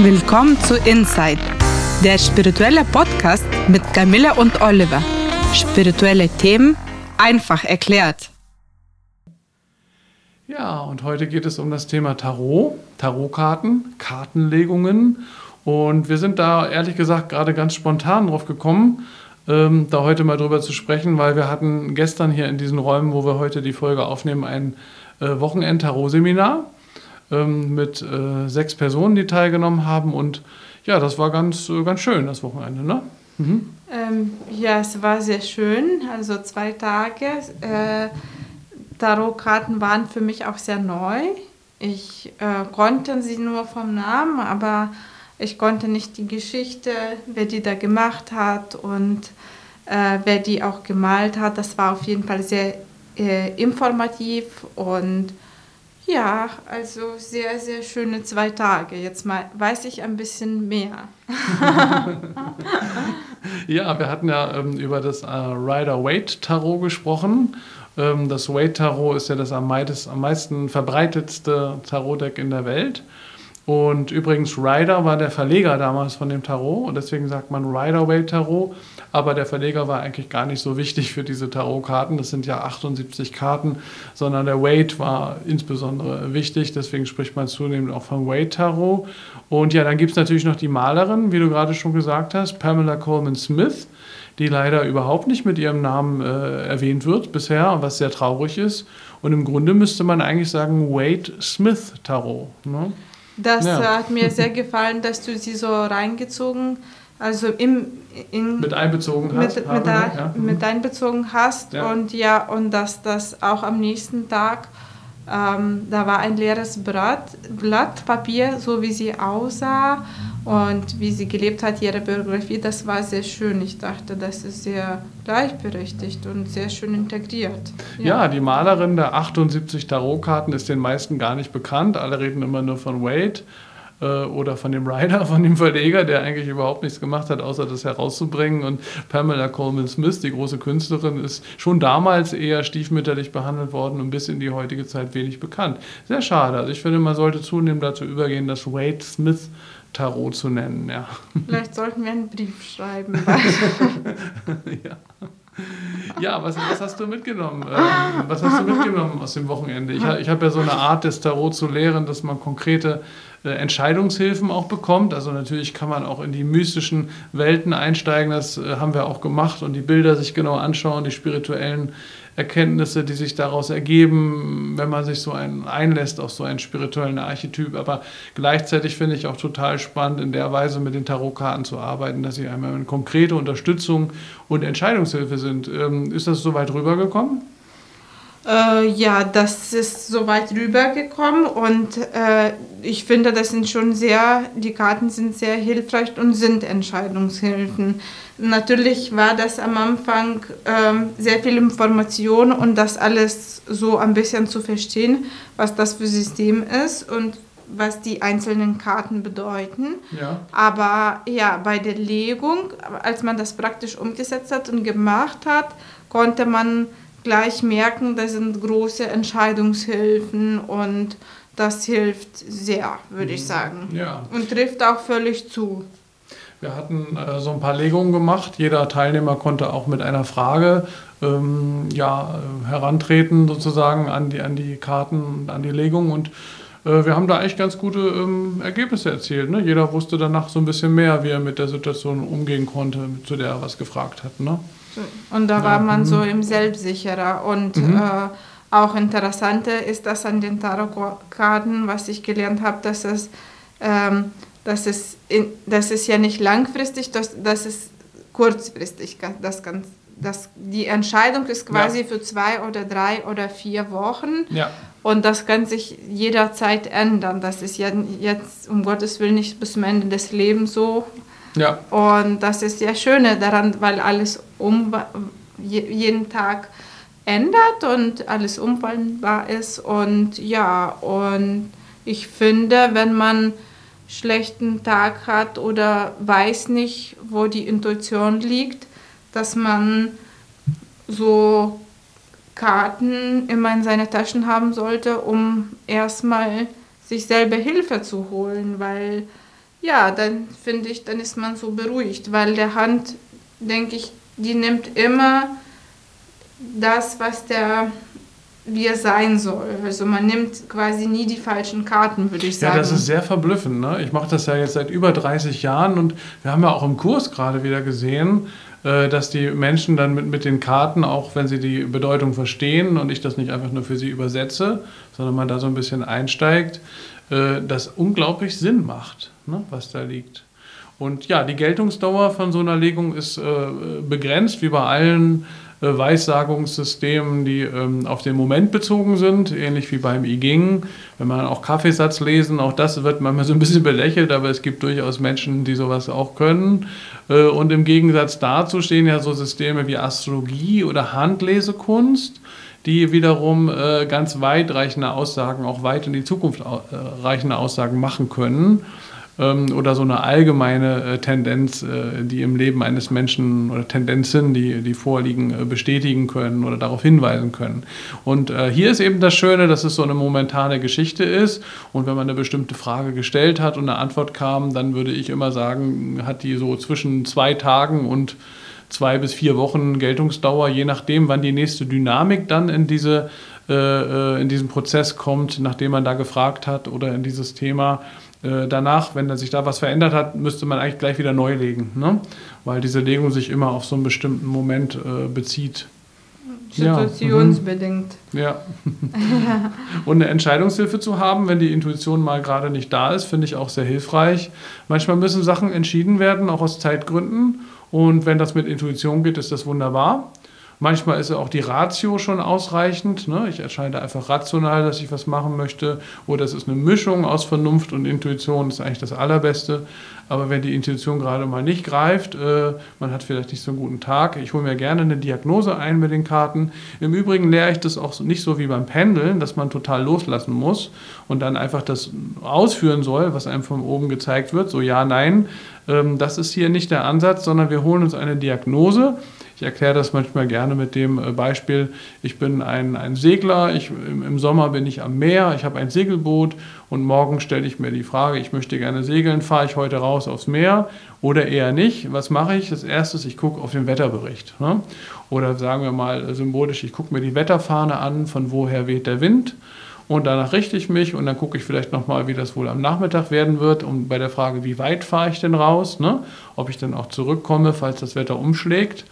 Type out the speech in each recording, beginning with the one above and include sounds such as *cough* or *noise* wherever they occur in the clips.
Willkommen zu Inside, der spirituelle Podcast mit Camilla und Oliver. Spirituelle Themen einfach erklärt. Ja, und heute geht es um das Thema Tarot, Tarotkarten, Kartenlegungen. Und wir sind da ehrlich gesagt gerade ganz spontan drauf gekommen, ähm, da heute mal drüber zu sprechen, weil wir hatten gestern hier in diesen Räumen, wo wir heute die Folge aufnehmen, ein äh, Wochenend-Tarot-Seminar ähm, mit äh, sechs Personen, die teilgenommen haben. Und ja, das war ganz, äh, ganz schön, das Wochenende, ne? Mhm. Ähm, ja, es war sehr schön, also zwei Tage. Äh, Tarotkarten waren für mich auch sehr neu. Ich äh, konnte sie nur vom Namen, aber ich konnte nicht die Geschichte, wer die da gemacht hat und äh, wer die auch gemalt hat. Das war auf jeden Fall sehr äh, informativ und ja, also sehr, sehr schöne zwei Tage. Jetzt mal weiß ich ein bisschen mehr. *laughs* ja, wir hatten ja ähm, über das äh, Rider-Waite-Tarot gesprochen. Ähm, das Waite-Tarot ist ja das am, meist, am meisten verbreitetste Tarotdeck in der Welt. Und übrigens, Rider war der Verleger damals von dem Tarot und deswegen sagt man Rider-Waite Tarot. Aber der Verleger war eigentlich gar nicht so wichtig für diese Tarotkarten. Das sind ja 78 Karten, sondern der Waite war insbesondere wichtig. Deswegen spricht man zunehmend auch von Waite Tarot. Und ja, dann gibt es natürlich noch die Malerin, wie du gerade schon gesagt hast, Pamela Coleman Smith die leider überhaupt nicht mit ihrem Namen äh, erwähnt wird bisher, was sehr traurig ist. Und im Grunde müsste man eigentlich sagen Wade Smith Tarot. Ne? Das ja. hat mir sehr gefallen, dass du sie so reingezogen, also im, in, mit einbezogen hast. Mit, mit, da, ja. mit einbezogen hast und ja, und dass das auch am nächsten Tag ähm, da war ein leeres Blatt, Blatt Papier, so wie sie aussah und wie sie gelebt hat, ihre Biografie. Das war sehr schön. Ich dachte, das ist sehr gleichberechtigt und sehr schön integriert. Ja, ja die Malerin der 78 Tarotkarten ist den meisten gar nicht bekannt. Alle reden immer nur von Wade oder von dem Rider, *laughs* von dem Verleger, der eigentlich überhaupt nichts gemacht hat, außer das herauszubringen. Und Pamela Coleman Smith, die große Künstlerin, ist schon damals eher stiefmütterlich behandelt worden und bis in die heutige Zeit wenig bekannt. Sehr schade. Also ich finde, man sollte zunehmend dazu übergehen, dass Wade Smith Tarot zu nennen. Ja. Vielleicht sollten wir einen Brief schreiben. *laughs* *laughs* ja. Ja, was, was hast du mitgenommen? Ähm, was hast du mitgenommen aus dem Wochenende? Ich, ich habe ja so eine Art des Tarot zu lehren, dass man konkrete äh, Entscheidungshilfen auch bekommt. Also natürlich kann man auch in die mystischen Welten einsteigen, das äh, haben wir auch gemacht und die Bilder sich genau anschauen, die spirituellen Erkenntnisse, die sich daraus ergeben, wenn man sich so ein, einlässt auf so einen spirituellen Archetyp. Aber gleichzeitig finde ich auch total spannend, in der Weise mit den Tarotkarten zu arbeiten, dass sie einmal eine konkrete Unterstützung und Entscheidungshilfe sind. Ähm, ist das soweit rübergekommen? Äh, ja, das ist soweit rübergekommen und äh, ich finde, das sind schon sehr, die Karten sind sehr hilfreich und sind Entscheidungshilfen. Natürlich war das am Anfang ähm, sehr viel Information und das alles so ein bisschen zu verstehen, was das für System ist und was die einzelnen Karten bedeuten. Ja. Aber ja, bei der Legung, als man das praktisch umgesetzt hat und gemacht hat, konnte man gleich merken, das sind große Entscheidungshilfen und das hilft sehr, würde ich mhm. sagen. Ja. Und trifft auch völlig zu. Wir hatten äh, so ein paar Legungen gemacht. Jeder Teilnehmer konnte auch mit einer Frage ähm, ja, herantreten, sozusagen an die, an die Karten, an die Legung. Und äh, wir haben da echt ganz gute ähm, Ergebnisse erzielt. Ne? Jeder wusste danach so ein bisschen mehr, wie er mit der Situation umgehen konnte, zu der er was gefragt hat. Ne? Und da war man so mhm. im Selbstsicherer. Und mhm. äh, auch interessanter ist das an den Tarotkarten, was ich gelernt habe, dass es ähm, das ist, in, das ist ja nicht langfristig, das, das ist kurzfristig. Das, ganz, das, die Entscheidung ist quasi ja. für zwei oder drei oder vier Wochen. Ja. Und das kann sich jederzeit ändern. Das ist ja jetzt, um Gottes Willen, nicht bis zum Ende des Lebens so. Ja. Und das ist ja Schöne daran, weil alles um, jeden Tag ändert und alles umwandelbar ist. Und ja, und ich finde, wenn man schlechten Tag hat oder weiß nicht, wo die Intuition liegt, dass man so Karten immer in seine Taschen haben sollte, um erstmal sich selber Hilfe zu holen, weil Ja, dann finde ich, dann ist man so beruhigt, weil der Hand, denke ich, die nimmt immer das, was der wie er sein soll. Also man nimmt quasi nie die falschen Karten, würde ich sagen. Ja, das ist sehr verblüffend. Ne? Ich mache das ja jetzt seit über 30 Jahren und wir haben ja auch im Kurs gerade wieder gesehen, dass die Menschen dann mit, mit den Karten, auch wenn sie die Bedeutung verstehen und ich das nicht einfach nur für sie übersetze, sondern man da so ein bisschen einsteigt, äh, das unglaublich Sinn macht, ne? was da liegt. Und ja, die Geltungsdauer von so einer Legung ist äh, begrenzt, wie bei allen äh, Weissagungssystemen, die ähm, auf den Moment bezogen sind, ähnlich wie beim I Ging. Wenn man auch Kaffeesatz lesen, auch das wird manchmal so ein bisschen belächelt, aber es gibt durchaus Menschen, die sowas auch können. Äh, und im Gegensatz dazu stehen ja so Systeme wie Astrologie oder Handlesekunst die wiederum äh, ganz weitreichende Aussagen, auch weit in die Zukunft äh, reichende Aussagen machen können oder so eine allgemeine äh, Tendenz, äh, die im Leben eines Menschen oder Tendenzen, die, die vorliegen, äh, bestätigen können oder darauf hinweisen können. Und hier ist eben das Schöne, dass es so eine momentane Geschichte ist und wenn man eine bestimmte Frage gestellt hat und eine Antwort kam, dann würde ich immer sagen, hat die so zwischen zwei Tagen und zwei bis vier Wochen Geltungsdauer, je nachdem, wann die nächste Dynamik dann in diese in diesen Prozess kommt, nachdem man da gefragt hat oder in dieses Thema. Äh, danach, wenn sich da was verändert hat, müsste man eigentlich gleich wieder neu legen, ne? weil diese Legung sich immer auf so einen bestimmten Moment äh, bezieht. Situationsbedingt. Ja. ja. *laughs* Und eine Entscheidungshilfe zu haben, wenn die Intuition mal gerade nicht da ist, finde ich auch sehr hilfreich. Manchmal müssen Sachen entschieden werden, auch aus Zeitgründen. Und wenn das mit Intuition geht, ist das wunderbar. Manchmal ist auch die Ratio schon ausreichend. Ne? Ich entscheide einfach rational, dass ich was machen möchte. Oder es ist eine Mischung aus Vernunft und Intuition, das ist eigentlich das Allerbeste. Aber wenn die Intuition gerade mal nicht greift, äh, man hat vielleicht nicht so einen guten Tag, ich hole mir gerne eine Diagnose ein mit den Karten. Im Übrigen lehre ich das auch nicht so wie beim Pendeln, dass man total loslassen muss und dann einfach das ausführen soll, was einem von oben gezeigt wird. So ja, nein, ähm, das ist hier nicht der Ansatz, sondern wir holen uns eine Diagnose ich erkläre das manchmal gerne mit dem äh, Beispiel, ich bin ein, ein Segler, ich, im Sommer bin ich am Meer, ich habe ein Segelboot und morgen stelle ich mir die Frage, ich möchte gerne segeln, fahre ich heute raus aufs Meer oder eher nicht? Was mache ich? Das Erste, ich gucke auf den Wetterbericht. Ne? Oder sagen wir mal symbolisch, ich gucke mir die Wetterfahne an, von woher weht der Wind und danach richte ich mich und dann gucke ich vielleicht nochmal, wie das wohl am Nachmittag werden wird und bei der Frage, wie weit fahre ich denn raus, ne? ob ich dann auch zurückkomme, falls das Wetter umschlägt.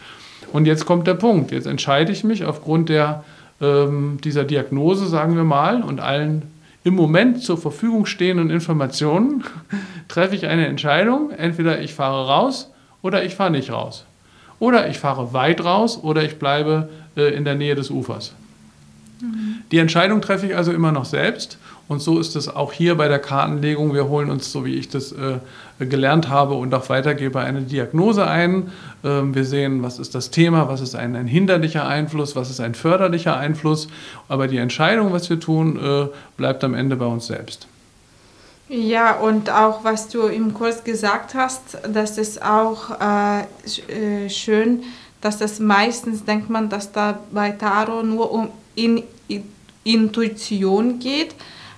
Und jetzt kommt der Punkt. Jetzt entscheide ich mich aufgrund der, ähm, dieser Diagnose, sagen wir mal, und allen im Moment zur Verfügung stehenden Informationen, *laughs* treffe ich eine Entscheidung. Entweder ich fahre raus oder ich fahre nicht raus. Oder ich fahre weit raus oder ich bleibe äh, in der Nähe des Ufers. Die Entscheidung treffe ich also immer noch selbst und so ist es auch hier bei der Kartenlegung. Wir holen uns, so wie ich das äh, gelernt habe und auch weitergebe, eine Diagnose ein. Ähm, wir sehen, was ist das Thema, was ist ein, ein, hinderlicher Einfluss, was ist ein förderlicher Einfluss. Aber die Entscheidung, was wir tun, äh, bleibt am Ende bei uns selbst. Ja, und auch was du im Kurs gesagt hast, das ist auch äh, äh schön, dass das meistens denkt man, dass da bei Tarot nur um in, in Intuition geht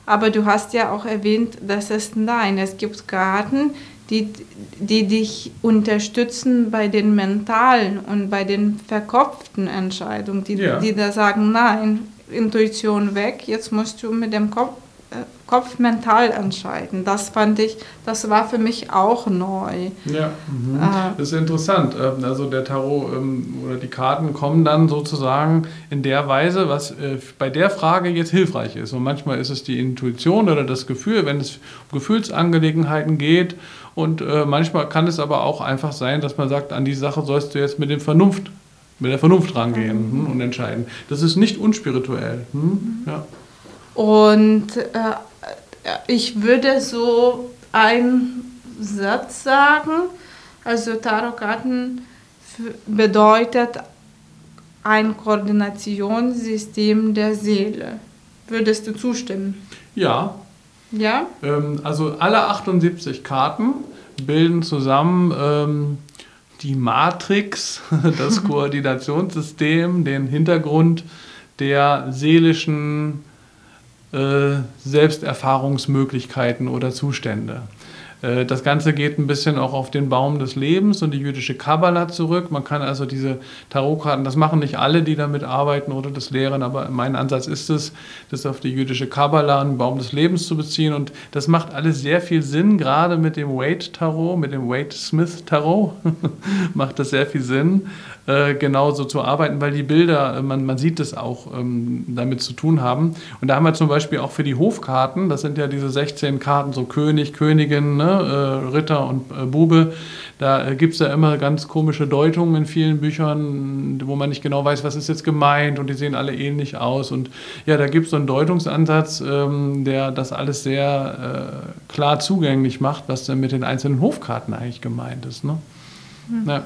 aber du hast ja auch erwähnt, dass es nein, es gibt Karten, die, die dich unterstützen bei den mentalen und bei den verkopften Entscheidungen, die, ja. die da sagen, nein, Intuition weg, jetzt musst du mit dem Kopf Kopf mental entscheiden. Das fand ich, das war für mich auch neu. Ja, mhm. äh, das ist interessant. Ähm, also der Tarot ähm, oder die Karten kommen dann sozusagen in der Weise, was äh, bei der Frage jetzt hilfreich ist. Und manchmal ist es die Intuition oder das Gefühl, wenn es um Gefühlsangelegenheiten geht. Und äh, manchmal kann es aber auch einfach sein, dass man sagt, an die Sache sollst du jetzt mit dem Vernunft, mit der Vernunft rangehen mhm. und entscheiden. Das ist nicht unspirituell. Hm? Mhm. Ja. Und äh, ich würde so einen Satz sagen, also Tarotkarten bedeutet ein Koordinationssystem der Seele. Würdest du zustimmen? Ja. Ja? Ähm, also alle 78 Karten bilden zusammen ähm, die Matrix, *laughs* das *laughs* Koordinationssystem, den Hintergrund der seelischen Selbsterfahrungsmöglichkeiten oder Zustände. Äh, das Ganze geht ein bisschen auch auf den Baum des Lebens und die jüdische Kabbala zurück. Man kann also diese Tarotkarten, das machen nicht alle, die damit arbeiten oder das lehren, aber mein Ansatz ist es, das auf die jüdische Kabbala, den Baum des Lebens zu beziehen. Und das macht alles sehr viel Sinn, gerade mit dem Wade-Tarot, mit dem Wade-Smith-Tarot *laughs* macht das sehr viel Sinn, äh, genauso zu arbeiten, weil die Bilder, äh, man, man sieht es auch, ähm, damit zu tun haben. Und da haben wir zum Beispiel auch für die Hofkarten, das sind ja diese 16 Karten, so König, Königin, ne, äh, Ritter und äh, Bube, da äh, gibt es ja immer ganz komische Deutungen in vielen Büchern, wo man nicht genau weiß, was ist jetzt gemeint und die sehen alle ähnlich aus. Und ja, da gibt es so einen Deutungsansatz, ähm, der das alles sehr äh, klar zugänglich macht, was denn mit den einzelnen Hofkarten eigentlich gemeint ist. Ne? Mhm. Ja.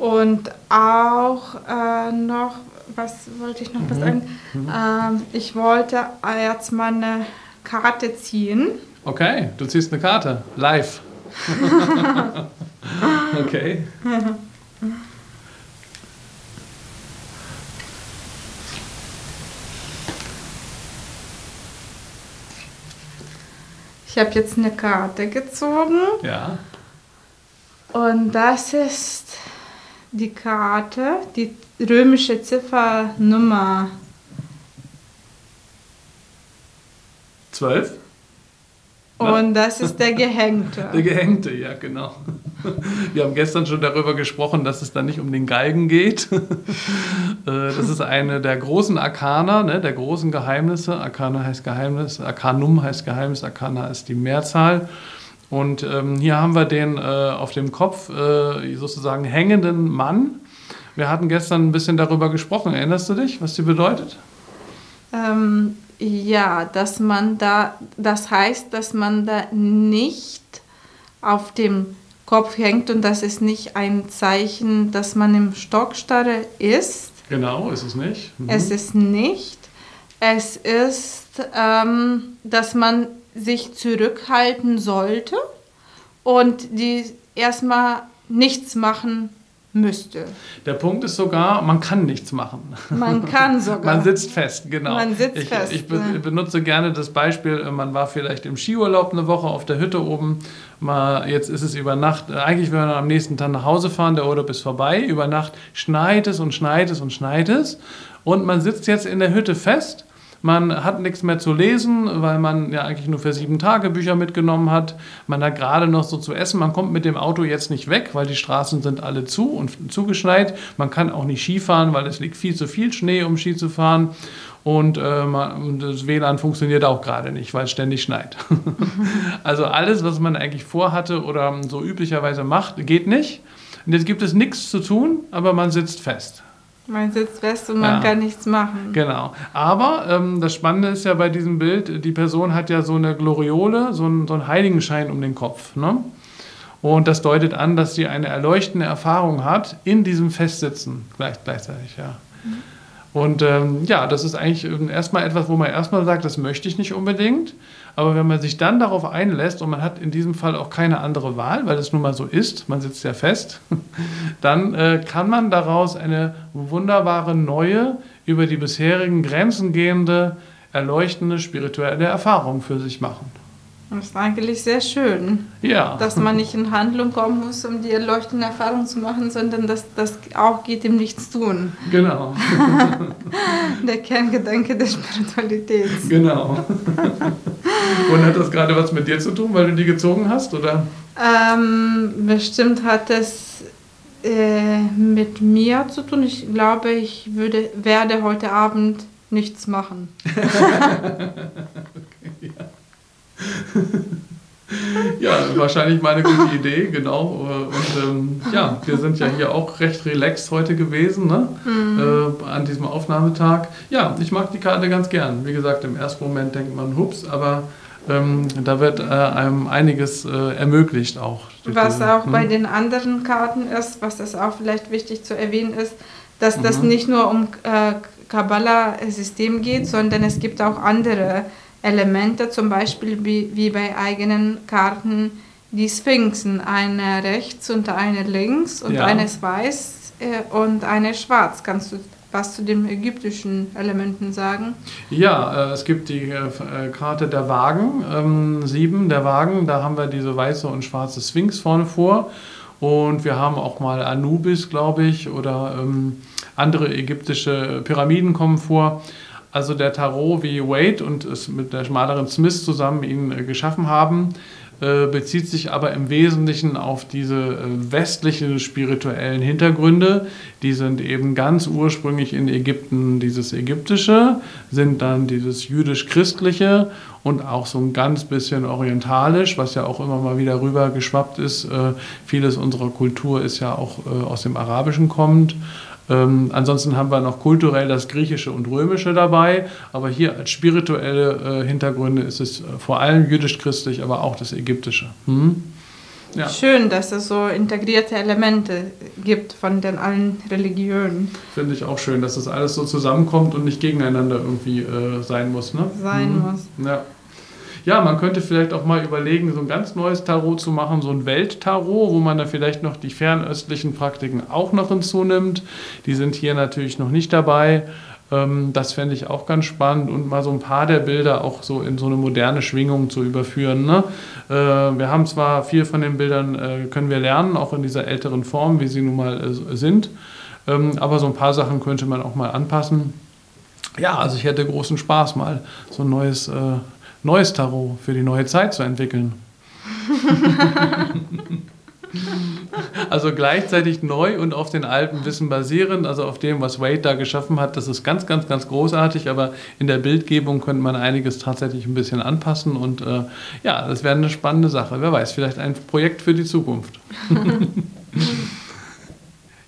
Und auch äh, noch, was wollte ich noch mhm. sagen? Mhm. Ähm, ich wollte jetzt mal eine Karte ziehen. Okay, du ziehst eine Karte, live. *laughs* okay. Ich habe jetzt eine Karte gezogen. Ja. Und das ist die Karte, die römische Ziffer Nummer 12. Und das ist der Gehängte. *laughs* Der Gehängte, ja, genau. Wir haben gestern schon darüber gesprochen, dass es da nicht um den Galgen geht. *laughs* Äh, das ist eine der großen Arkana, ne, der großen Geheimnisse. Arkana heißt Geheimnis, Arkanum heißt Geheimnis, Arkana ist die Mehrzahl. Und ähm, hier haben wir den äh, auf dem Kopf äh, sozusagen hängenden Mann. Wir hatten gestern ein bisschen darüber gesprochen. Erinnerst du dich, was die bedeutet? Ähm, ja, dass man da, das heißt, dass man da nicht auf dem Kopf hängt und das ist nicht ein Zeichen, dass man im Stockstarre ist. Genau, ist es nicht. Mhm. Es ist nicht. Es ist, ähm, dass man sich zurückhalten sollte und die erstmal nichts machen müsste. Der Punkt ist sogar, man kann nichts machen. Man kann *laughs* sogar. man sitzt fest, genau. Man sitzt ich, fest. Ich be benutze gerne das Beispiel, äh, man war vielleicht im Skiurlaub eine Woche auf der Hütte oben, mal, jetzt ist es über Nacht, äh, eigentlich will man am nächsten Tag nach Hause fahren, der Urlaub ist vorbei, über Nacht schneit es und schneit es und schneit es und man sitzt jetzt in der Hütte fest man hat nichts mehr zu lesen, weil man ja eigentlich nur für sieben Tage Bücher mitgenommen hat. Man hat gerade noch so zu essen. Man kommt mit dem Auto jetzt nicht weg, weil die Straßen sind alle zu und zugeschneit. Man kann auch nicht Skifahren, weil es liegt viel zu viel Schnee, um Ski zu fahren. Und, äh, das WLAN funktioniert auch gerade nicht, weil es ständig schneit. *laughs* also alles, was man eigentlich vorhatte oder so üblicherweise macht, geht nicht. Und jetzt gibt es nichts zu tun, aber man sitzt fest. Man sitzt fest und man ja. kann nichts machen. Genau. Aber ähm, das Spannende ist ja bei diesem Bild, die Person hat ja so eine Gloriole, so einen, so einen Heiligenschein um den Kopf. Ne? Und das deutet an, dass sie eine erleuchtende Erfahrung hat in diesem Festsitzen gleich, gleichzeitig. Ja. Mhm. Und ähm, ja, das ist eigentlich ähm, erstmal etwas, wo man erstmal sagt, das möchte ich nicht unbedingt. Aber wenn man sich dann darauf einlässt und man hat in diesem Fall auch keine andere Wahl, weil es nun mal so ist, man sitzt ja fest, *laughs* dann äh, kann man daraus eine wunderbare neue, über die bisherigen Grenzen gehende, erleuchtende spirituelle Erfahrung für sich machen. Das ist eigentlich sehr schön. Ja. Dass man nicht in Handlung kommen muss, um die erleuchtende Erfahrung zu machen, sondern dass das auch geht im Nichts tun. Genau. *laughs* der Kerngedanke der Spiritualität. Genau. *laughs* Und hat das gerade was mit dir zu tun, weil du die gezogen hast, oder? Ähm, bestimmt hat es äh, mit mir zu tun. Ich glaube, ich würde, werde heute Abend nichts machen. *laughs* okay, ja. *laughs* *laughs* ja, wahrscheinlich mal eine gute Idee, genau. Und ähm, ja, wir sind ja hier auch recht relaxed heute gewesen, ne? Mhm. Äh, an diesem Aufnahmetag. Ja, ich mag die Karte ganz gern. Wie gesagt, im ersten Moment denkt man, hups, aber ähm, da wird äh, einem einiges äh, ermöglicht auch. Was diese, auch hm? bei den anderen Karten ist, was das auch vielleicht wichtig zu erwähnen ist, dass mhm. das nicht nur um äh, Kabbalah-System geht, sondern es gibt auch andere Elemente, zum Beispiel wie, wie bei eigenen Karten die Sphinxen, eine rechts und eine links und ja. eines weiß äh, und eine schwarz. Kannst du was zu den ägyptischen Elementen sagen? Ja, äh, es gibt die äh, Karte der Wagen, ähm, sieben der Wagen, da haben wir diese weiße und schwarze Sphinx vorne vor. Und wir haben auch mal Anubis, glaube ich, oder ähm, andere ägyptische Pyramiden kommen vor. Also der Tarot, wie Wade und es mit der Malerin Smith zusammen ihn äh, geschaffen haben, äh, bezieht sich aber im Wesentlichen auf diese äh, westlichen spirituellen Hintergründe. Die sind eben ganz ursprünglich in Ägypten dieses Ägyptische, sind dann dieses jüdisch-christliche und auch so ein ganz bisschen orientalisch, was ja auch immer mal wieder rüber geschwappt ist. Vieles unserer Kultur ist ja auch aus dem Arabischen kommend. Ähm, ansonsten haben wir noch kulturell das Griechische und Römische dabei, aber hier als spirituelle äh, Hintergründe ist es äh, vor allem jüdisch-christlich, aber auch das Ägyptische. Hm? Ja. Schön, dass es so integrierte Elemente gibt von den allen Religionen. Finde ich auch schön, dass das alles so zusammenkommt und nicht gegeneinander irgendwie äh, sein muss. Ne? Sein hm. muss. Ja ja, man könnte vielleicht auch mal überlegen, so ein ganz neues Tarot zu machen, so ein Welttarot, wo man da vielleicht noch die fernöstlichen Praktiken auch noch hinzunimmt. Die sind hier natürlich noch nicht dabei. Ähm, das fände ich auch ganz spannend und mal so ein paar der Bilder auch so in so eine moderne Schwingung zu überführen. Ne? Äh, wir haben zwar viel von den Bildern, äh, können wir lernen, auch in dieser älteren Form, wie sie nun mal äh, sind, ähm, aber so ein paar Sachen könnte man auch mal anpassen. Ja, also ich hätte großen Spaß, mal so ein neues neues Tarot für die neue Zeit zu entwickeln. *laughs* also gleichzeitig neu und auf den alten Wissen basierend, also auf dem, was Wade da geschaffen hat. Das ist ganz, ganz, ganz großartig, aber in der Bildgebung könnte man einiges tatsächlich ein bisschen anpassen und äh, ja, das wäre eine spannende Sache. Wer weiß, vielleicht ein Projekt für die Zukunft. *laughs*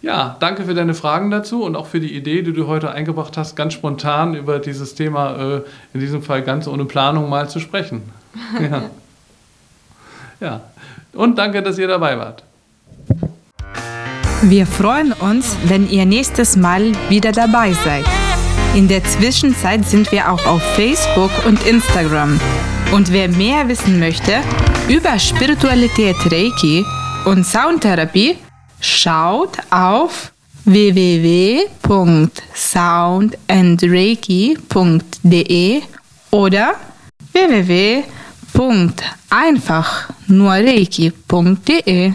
Ja, danke für deine Fragen dazu und auch für die Idee, die du heute eingebracht hast, ganz spontan über dieses Thema, äh, in diesem Fall ganz ohne Planung mal zu sprechen. *laughs* Ja. ja. Und danke, dass ihr dabei wart. Wir freuen uns, wenn ihr nächstes Mal wieder dabei seid. In der Zwischenzeit sind wir auch auf Facebook und Instagram. Und wer mehr wissen möchte über Spiritualität Reiki und Soundtherapie, Schaut auf www.soundandreiki.de oder www.einfachnurreiki.de.